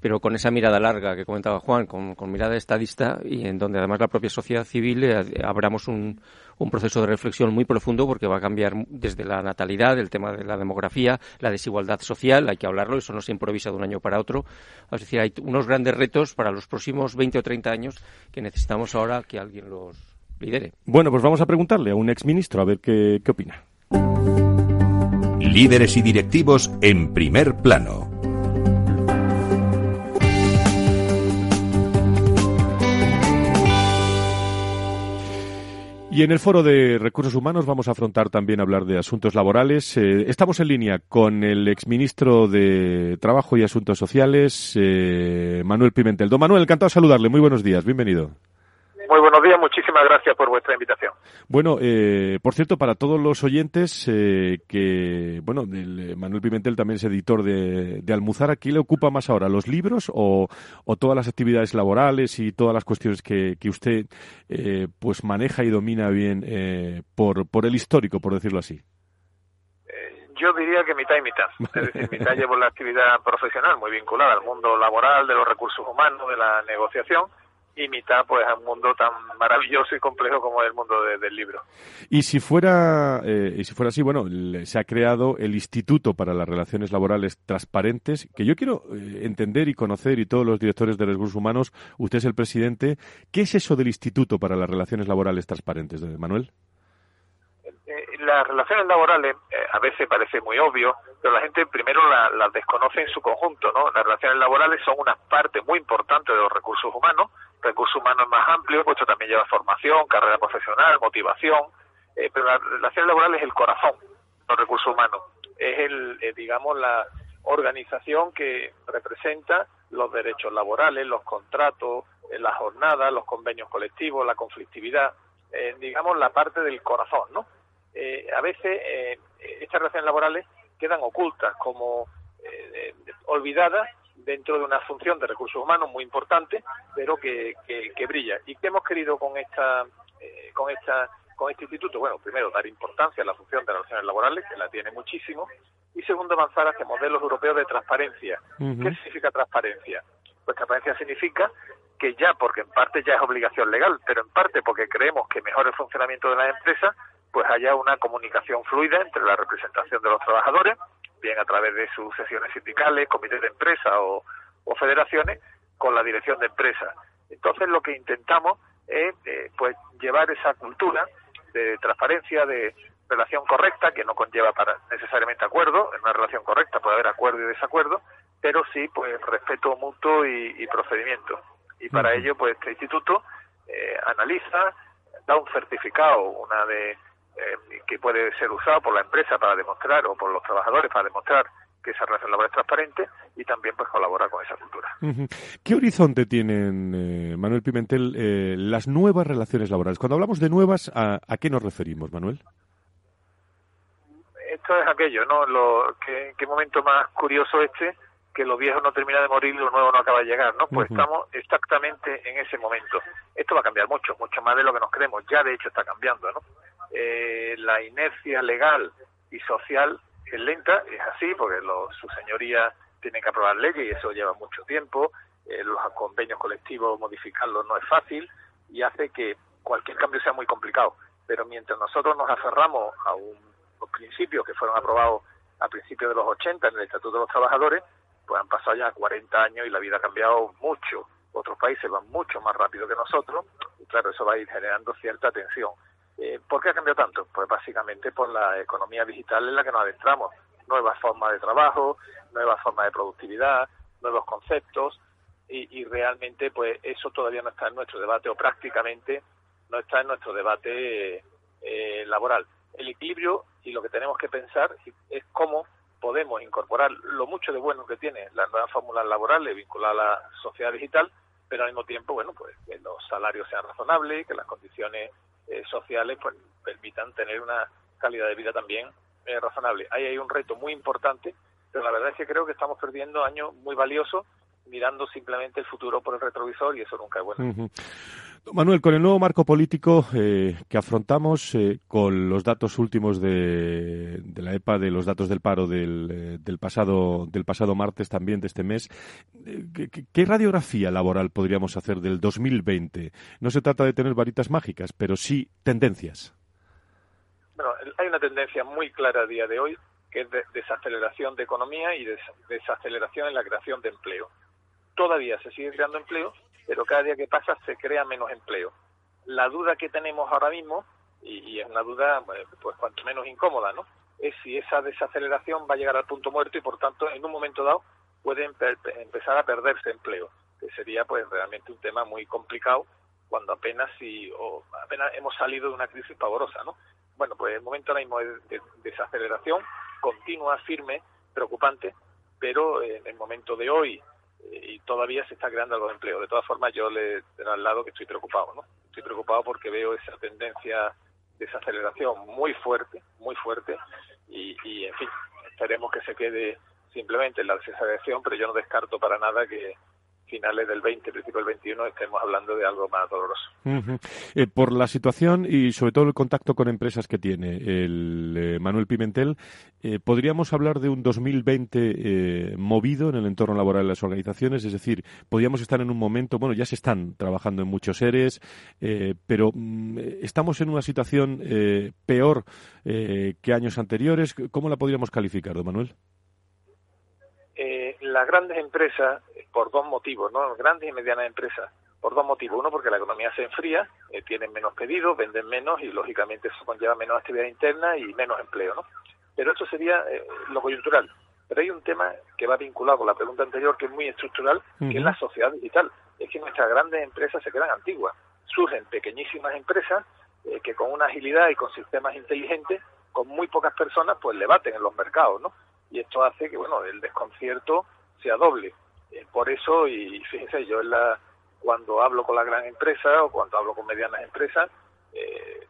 pero con esa mirada larga que comentaba Juan, con, mirada estadista y en donde además la propia sociedad civil eh, abramos un, un proceso de reflexión muy profundo porque va a cambiar desde la natalidad, el tema de la demografía, la desigualdad social, hay que hablarlo, eso no se improvisa de un año para otro. Es decir, hay unos grandes retos para los próximos 20 o 30 años que necesitamos ahora que alguien los bueno, pues vamos a preguntarle a un exministro a ver qué, qué opina. Líderes y directivos en primer plano. Y en el foro de recursos humanos vamos a afrontar también hablar de asuntos laborales. Eh, estamos en línea con el exministro de Trabajo y Asuntos Sociales, eh, Manuel Pimentel. Don Manuel, encantado de saludarle. Muy buenos días, bienvenido. Muy buenos días, muchísimas gracias por vuestra invitación. Bueno, eh, por cierto, para todos los oyentes, eh, que, bueno, eh, Manuel Pimentel también es editor de, de Almuzara, ¿qué le ocupa más ahora, los libros o, todas las actividades laborales y todas las cuestiones que, que usted pues maneja y domina bien por, por el histórico, por decirlo así? Yo diría que mitad y mitad. Es decir, mitad llevo la actividad profesional muy vinculada al mundo laboral, de los recursos humanos, de la negociación, y mitad pues a un mundo tan maravilloso y complejo como es el mundo del libro. Y si fuera eh, y si fuera así, bueno, se ha creado el Instituto para las Relaciones Laborales Transparentes, que yo quiero eh, entender y conocer y todos los directores de recursos humanos, usted es el presidente, ¿qué es eso del Instituto para las Relaciones Laborales Transparentes, Manuel? Eh, las relaciones laborales a veces parece muy obvio, pero la gente primero las desconoce en su conjunto, ¿no? Las relaciones laborales son una parte muy importante de los recursos humanos recursos humanos más amplio, pues también lleva formación, carrera profesional, motivación, eh, pero la relación laboral es el corazón, los recursos humanos. Es el, eh, digamos, la organización que representa los derechos laborales, los contratos, eh, las jornadas, los convenios colectivos, la conflictividad, digamos, la parte del corazón, ¿no? a veces estas relaciones laborales quedan ocultas, como olvidadas dentro de una función de recursos humanos muy importante, pero que, que, brilla. ¿Y qué hemos querido con esta, eh, con esta, con este instituto? Bueno, primero dar importancia a la función de relaciones laborales, que la tiene muchísimo, y segundo avanzar hacia modelos europeos de transparencia. ¿Qué significa transparencia? Pues transparencia significa que ya, porque en parte ya es obligación legal, pero en parte porque creemos que mejora el funcionamiento de las empresas, pues haya una comunicación fluida entre la representación de los trabajadores, bien a través de sus sesiones sindicales, comités de empresa o, federaciones, con la dirección de empresa. Entonces lo que intentamos es eh, pues llevar esa cultura de transparencia, de relación correcta, que no conlleva para necesariamente acuerdo, en una relación correcta puede haber acuerdo y desacuerdo, pero sí pues respeto mutuo y, procedimiento. Y para ello pues este instituto eh, analiza, da un certificado, una de eh, que puede ser usado por la empresa para demostrar o por los trabajadores para demostrar que esa relación laboral es transparente y también pues colabora con esa cultura. ¿Qué horizonte tienen, eh, Manuel Pimentel, eh, las nuevas relaciones laborales? Cuando hablamos de nuevas, ¿a, qué nos referimos, Manuel? Esto es aquello, ¿no? Lo, ¿qué, ¿Qué momento más curioso este? que lo viejo no termina de morir y lo nuevo no acaba de llegar, ¿no? Pues estamos exactamente en ese momento. Esto va a cambiar mucho, mucho más de lo que nos creemos. Ya de hecho está cambiando, ¿no? Eh, la inercia legal y social es lenta, es así, porque su señoría tiene que aprobar leyes y eso lleva mucho tiempo, eh, los convenios colectivos modificarlos no es fácil y hace que cualquier cambio sea muy complicado. Pero mientras nosotros nos aferramos a unos principios que fueron aprobados a principios de los 80 en el Estatuto de los Trabajadores, pues han pasado ya 40 años y la vida ha cambiado mucho. Otros países van mucho más rápido que nosotros y claro, eso va a ir generando cierta tensión. Eh, ¿Por qué ha cambiado tanto? Pues básicamente por la economía digital en la que nos adentramos. Nuevas formas de trabajo, nuevas formas de productividad, nuevos conceptos y, realmente pues eso todavía no está en nuestro debate o prácticamente no está en nuestro debate eh, laboral. El equilibrio y lo que tenemos que pensar es cómo podemos incorporar lo mucho de bueno que tiene las nuevas fórmulas laborales vinculadas a la sociedad digital, pero al mismo tiempo, bueno, pues que los salarios sean razonables, que las condiciones eh, sociales pues, permitan tener una calidad de vida también eh, razonable. Ahí hay un reto muy importante, pero la verdad es que creo que estamos perdiendo años muy valiosos mirando simplemente el futuro por el retrovisor y eso nunca es bueno. Manuel, con el nuevo marco político eh, que afrontamos, con los datos últimos de, de, la EPA, de los datos del paro del, del, pasado, del pasado martes también de este mes, ¿qué, ¿qué, radiografía laboral podríamos hacer del 2020? No se trata de tener varitas mágicas, pero sí tendencias. Bueno, hay una tendencia muy clara a día de hoy, que es de desaceleración de economía y desaceleración en la creación de empleo todavía se sigue creando empleo, pero cada día que pasa se crea menos empleo. La duda que tenemos ahora mismo, y, es una duda pues cuanto menos incómoda, ¿no? es si esa desaceleración va a llegar al punto muerto y por tanto en un momento dado puede empezar a perderse empleo, que sería pues realmente un tema muy complicado cuando apenas si o apenas hemos salido de una crisis pavorosa, ¿no? Bueno, pues el momento ahora mismo es de desaceleración continua, firme, preocupante, pero en el momento de hoy y todavía se está creando algo de empleo. De todas formas, yo le al lado que estoy preocupado, ¿no? Estoy preocupado porque veo esa tendencia de desaceleración muy fuerte, muy fuerte, y, y en fin, esperemos que se quede simplemente en la desaceleración, pero yo no descarto para nada que finales del 20, principio del 21, estemos hablando de algo más doloroso. Eh, por la situación y sobre todo el contacto con empresas que tiene el eh, Manuel Pimentel, eh, ¿podríamos hablar de un 2020 movido en el entorno laboral de las organizaciones? Es decir, podríamos estar en un momento, bueno, ya se están trabajando en muchos seres, pero mm, estamos en una situación peor que años anteriores. ¿Cómo la podríamos calificar, don Manuel? Las grandes empresas, por dos motivos, ¿no? Grandes y medianas empresas, por dos motivos. Uno, porque la economía se enfría, eh, tienen menos pedidos, venden menos y, lógicamente, eso conlleva menos actividad interna y menos empleo, ¿no? Pero esto sería eh, lo coyuntural. Pero hay un tema que va vinculado con la pregunta anterior, que es muy estructural, que es la sociedad digital. Es que nuestras grandes empresas se quedan antiguas. Surgen pequeñísimas empresas eh, que con una agilidad y con sistemas inteligentes, con muy pocas personas, pues le baten en los mercados, ¿no? Y esto hace que, bueno, el desconcierto sea doble. Eh, por eso, y fíjense, yo en la, cuando hablo con la gran empresa o cuando hablo con medianas empresas, eh,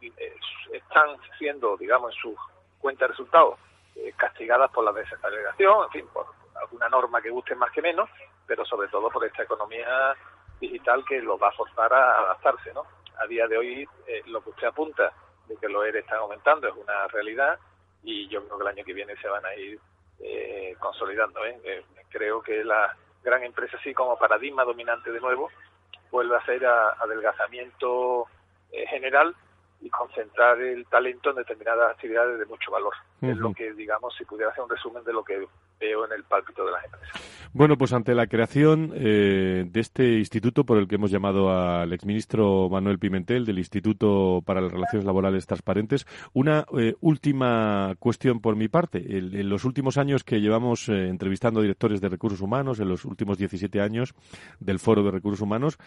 están siendo, digamos, en sus cuentas de resultados eh, castigadas por la desaceleración, en fin, por alguna norma que guste más que menos, pero sobre todo por esta economía digital que los va a forzar a adaptarse, ¿no? A día de hoy, lo que usted apunta de que los ERE están aumentando es una realidad y yo creo que el año que viene se van a ir eh, consolidando. ¿eh? ¿eh? creo que la gran empresa, así como paradigma dominante de nuevo, vuelve a ser adelgazamiento eh, general y concentrar el talento en determinadas actividades de mucho valor. Es lo que, digamos, si pudiera hacer un resumen de lo que veo en el pálpito de las empresas. Bueno, pues ante la creación eh, de este instituto por el que hemos llamado al exministro Manuel Pimentel, del Instituto para las Relaciones Laborales Transparentes, una eh, última cuestión por mi parte. en los últimos años que llevamos eh, entrevistando directores de recursos humanos, en los últimos 17 años del Foro de Recursos Humanos,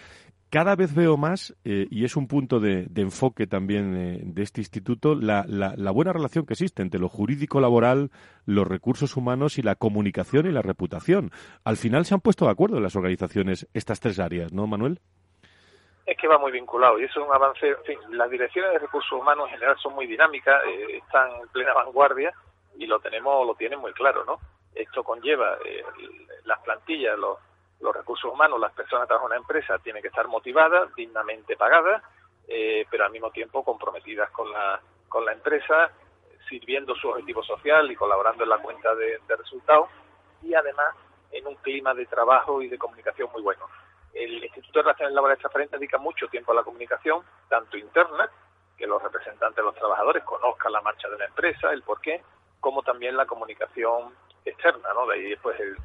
cada vez veo más, y es un punto de, enfoque también de este instituto, la, la buena relación que existe entre lo jurídico laboral, los recursos humanos y la comunicación y la reputación. Al final se han puesto de acuerdo en las organizaciones estas tres áreas, ¿no, Manuel? Es que va muy vinculado y eso es un avance. Las direcciones de recursos humanos en general son muy dinámicas, eh, están en plena vanguardia y lo tenemos, lo tienen muy claro, ¿no? Esto conlleva eh, las plantillas, los, los recursos humanos, las personas que trabajan en una empresa tienen que estar motivadas, dignamente pagadas, eh, pero al mismo tiempo comprometidas con la, con la empresa sirviendo su objetivo social y colaborando en la cuenta de, resultados y además en un clima de trabajo y de comunicación muy bueno. El Instituto de Relaciones Laborales Transparentes dedica mucho tiempo a la comunicación, tanto interna, que los representantes de los trabajadores conozcan la marcha de la empresa, el porqué, como también la comunicación externa, ¿no? De ahí después el,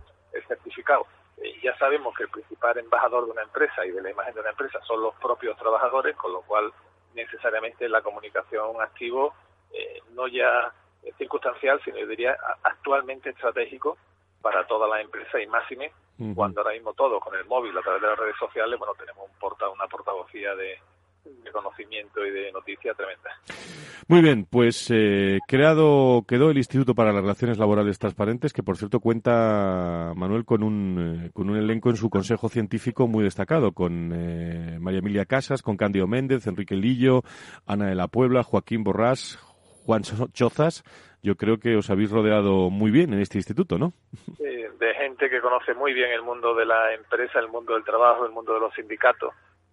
certificado. Eh, ya sabemos que el principal embajador de una empresa y de la imagen de una empresa son los propios trabajadores, con lo cual necesariamente la comunicación activo eh, no ya circunstancial, sino yo diría actualmente estratégico para toda la empresa y máxime cuando ahora mismo todos con el móvil a través de las redes sociales, bueno, tenemos un porta, una portavocía de, conocimiento y de noticias tremenda. Muy bien, pues eh, creado quedó el Instituto para las Relaciones Laborales Transparentes, que por cierto cuenta Manuel con un eh, con un elenco en su consejo científico muy destacado, con María Emilia Casas, con Cándido Méndez, Enrique Lillo, Ana de la Puebla, Joaquín Borrás, Juan Chozas, yo creo que os habéis rodeado muy bien en este instituto, ¿no? de gente que conoce muy bien el mundo de la empresa, el mundo del trabajo, el mundo de los sindicatos.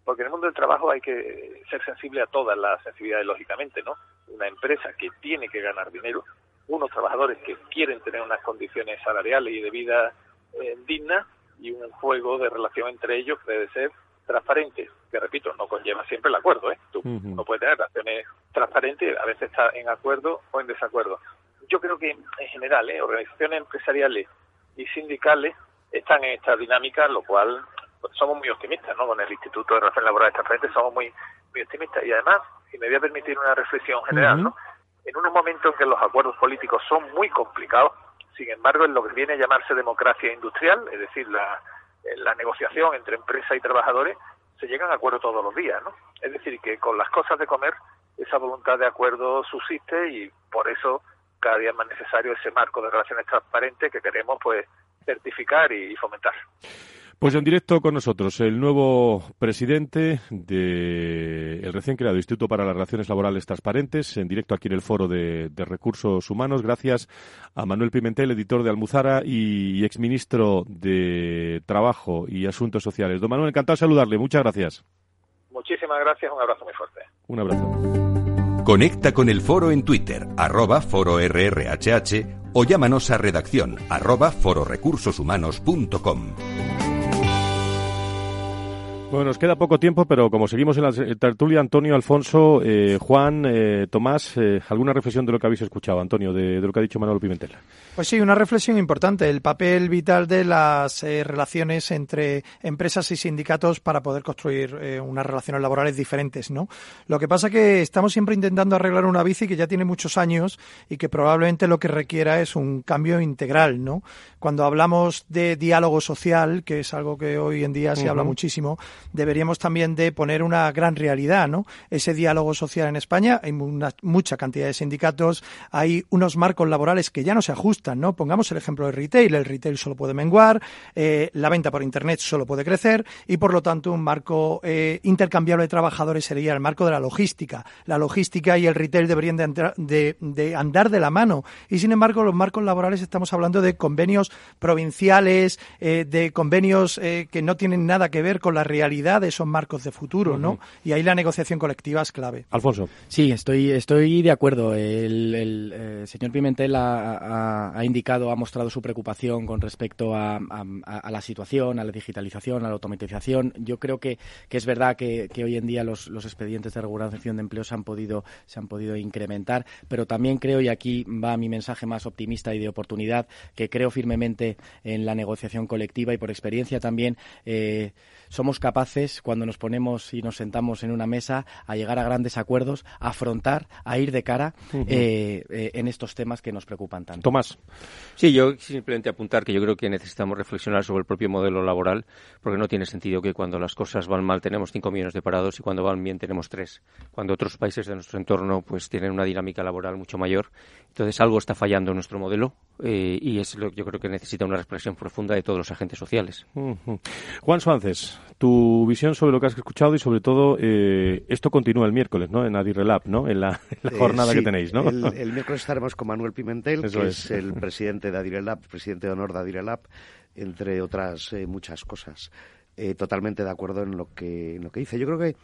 Porque en el mundo del trabajo hay que ser sensible a todas las sensibilidades, lógicamente, ¿no? Una empresa que tiene que ganar dinero, unos trabajadores que quieren tener unas condiciones salariales y de vida eh, dignas y un juego de relación entre ellos que debe ser transparente, que repito, no conlleva siempre el acuerdo, ¿eh? Tú no puedes tener relaciones transparentes, a veces está en acuerdo o en desacuerdo. Yo creo que en general, ¿eh? organizaciones empresariales y sindicales están en esta dinámica, lo cual somos muy optimistas, ¿no? Con el Instituto de Relaciones Laborales Transparentes somos muy, muy optimistas. Y además, si me voy a permitir una reflexión general, ¿no? En unos momentos en que los acuerdos políticos son muy complicados, sin embargo, en lo que viene a llamarse democracia industrial, es decir, la, la negociación entre empresa y trabajadores, se llegan a acuerdo todos los días, ¿no? Es decir, que con las cosas de comer esa voluntad de acuerdo subsiste y por eso cada día es más necesario ese marco de relaciones transparentes que queremos pues certificar y fomentar. Pues en directo con nosotros el nuevo presidente del recién creado Instituto para las Relaciones Laborales Transparentes, en directo aquí en el Foro de, Recursos Humanos, gracias a Manuel Pimentel, editor de Almuzara y, exministro de Trabajo y Asuntos Sociales. Don Manuel, encantado de saludarle. Muchas gracias. Muchísimas gracias. Un abrazo muy fuerte. Un abrazo. Conecta con el foro en Twitter, arroba fororrhh o llámanos a redacción arroba fororecursoshumanos.com. Bueno, nos queda poco tiempo, pero como seguimos en la tertulia, Antonio, Alfonso, eh, Juan, eh, Tomás, eh, ¿alguna reflexión de lo que habéis escuchado, Antonio, de, lo que ha dicho Manuel Pimentel? Pues sí, una reflexión importante, el papel vital de las relaciones entre empresas y sindicatos para poder construir unas relaciones laborales diferentes, ¿no? Lo que pasa es que estamos siempre intentando arreglar una bici que ya tiene muchos años y que probablemente lo que requiera es un cambio integral, ¿no? Cuando hablamos de diálogo social, que es algo que hoy en día se habla muchísimo, deberíamos también de poner una gran realidad, ¿no? Ese diálogo social en España, hay mucha cantidad de sindicatos, hay unos marcos laborales que ya no se ajustan, ¿no? Pongamos el ejemplo del retail, el retail solo puede menguar, eh, la venta por Internet solo puede crecer y, por lo tanto, un marco eh, intercambiable de trabajadores sería el marco de la logística. La logística y el retail deberían de, de andar de la mano y, sin embargo, los marcos laborales estamos hablando de convenios provinciales, eh, de convenios que no tienen nada que ver con la realidad de esos marcos de futuro, ¿no? Y ahí la negociación colectiva es clave. Alfonso. Sí, estoy, estoy de acuerdo. El, eh, señor Pimentel ha, indicado, ha mostrado su preocupación con respecto a, la situación, a la digitalización, a la automatización. Yo creo que, es verdad que, hoy en día los, expedientes de regulación de empleo se han podido, se han podido incrementar, pero también creo, y aquí va mi mensaje más optimista y de oportunidad, que creo firmemente en la negociación colectiva y por experiencia también eh, somos capaces, cuando nos ponemos y nos sentamos en una mesa, a llegar a grandes acuerdos, a afrontar, a ir de cara eh, eh, en estos temas que nos preocupan tanto. Tomás. Sí, yo simplemente apuntar que yo creo que necesitamos reflexionar sobre el propio modelo laboral, porque no tiene sentido que cuando las cosas van mal tenemos cinco millones de parados y cuando van bien tenemos tres. Cuando otros países de nuestro entorno pues tienen una dinámica laboral mucho mayor. Entonces algo está fallando en nuestro modelo eh, y es lo que yo creo que necesita una reflexión profunda de todos los agentes sociales. Juan Suárez, tu visión sobre lo que has escuchado y sobre todo eh, esto continúa el miércoles, ¿no? En Adirrelab, ¿no? En la, eh, jornada que tenéis, ¿no? El, miércoles estaremos con Manuel Pimentel, que es. el presidente de Adirelab, presidente de honor de Adirelab, entre otras muchas cosas. totalmente de acuerdo en lo que en lo que dice. Yo creo que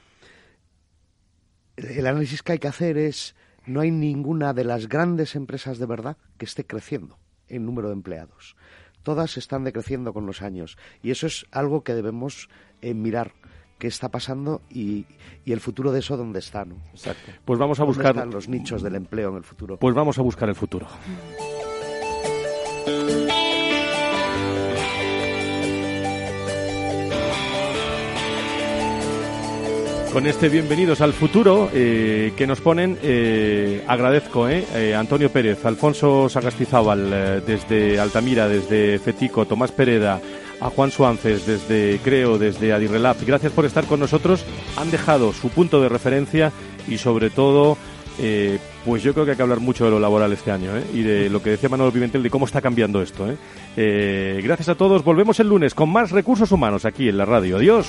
el análisis que hay que hacer es no hay ninguna de las grandes empresas de verdad que esté creciendo en número de empleados. Todas están decreciendo con los años y eso es algo que debemos eh, mirar qué está pasando y, el futuro de eso dónde está. ¿no? Exacto. Pues vamos a buscar los nichos del empleo en el futuro. Pues vamos a buscar el futuro. Con este bienvenidos al futuro eh, que nos ponen, eh, agradezco eh, eh, Antonio Pérez, Alfonso Sagastizábal desde Altamira, desde Fetico, Tomás Pereda, a Juan Suances desde Creo, desde Adirrelab. Gracias por estar con nosotros. Han dejado su punto de referencia y sobre todo, pues yo creo que hay que hablar mucho de lo laboral este año y de lo que decía Manuel Pimentel de cómo está cambiando esto. gracias a todos. Volvemos el lunes con más recursos humanos aquí en la radio. Adiós.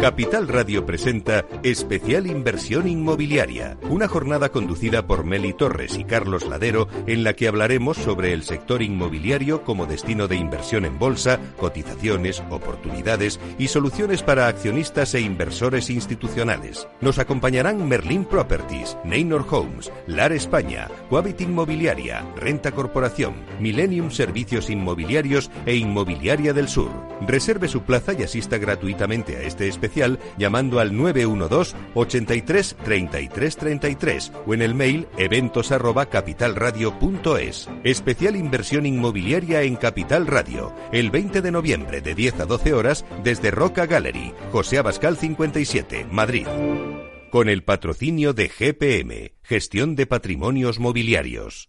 Capital Radio presenta Especial Inversión Inmobiliaria, una jornada conducida por Meli Torres y Carlos Ladero en la que hablaremos sobre el sector inmobiliario como destino de inversión en bolsa, cotizaciones, oportunidades y soluciones para accionistas e inversores institucionales. Nos acompañarán Merlin Properties, Neynor Homes, LAR España, Quabit Inmobiliaria, Renta Corporación, Millennium Servicios Inmobiliarios e Inmobiliaria del Sur. Reserve su plaza y asista gratuitamente a este especial llamando al 912 83 33 33 o en el mail eventos arroba capitalradio.es. Especial inversión inmobiliaria en Capital Radio, el 20 de noviembre de 10 a 12 horas desde Roca Gallery, José Abascal 57, Madrid. Con el patrocinio de GPM, Gestión de Patrimonios Mobiliarios.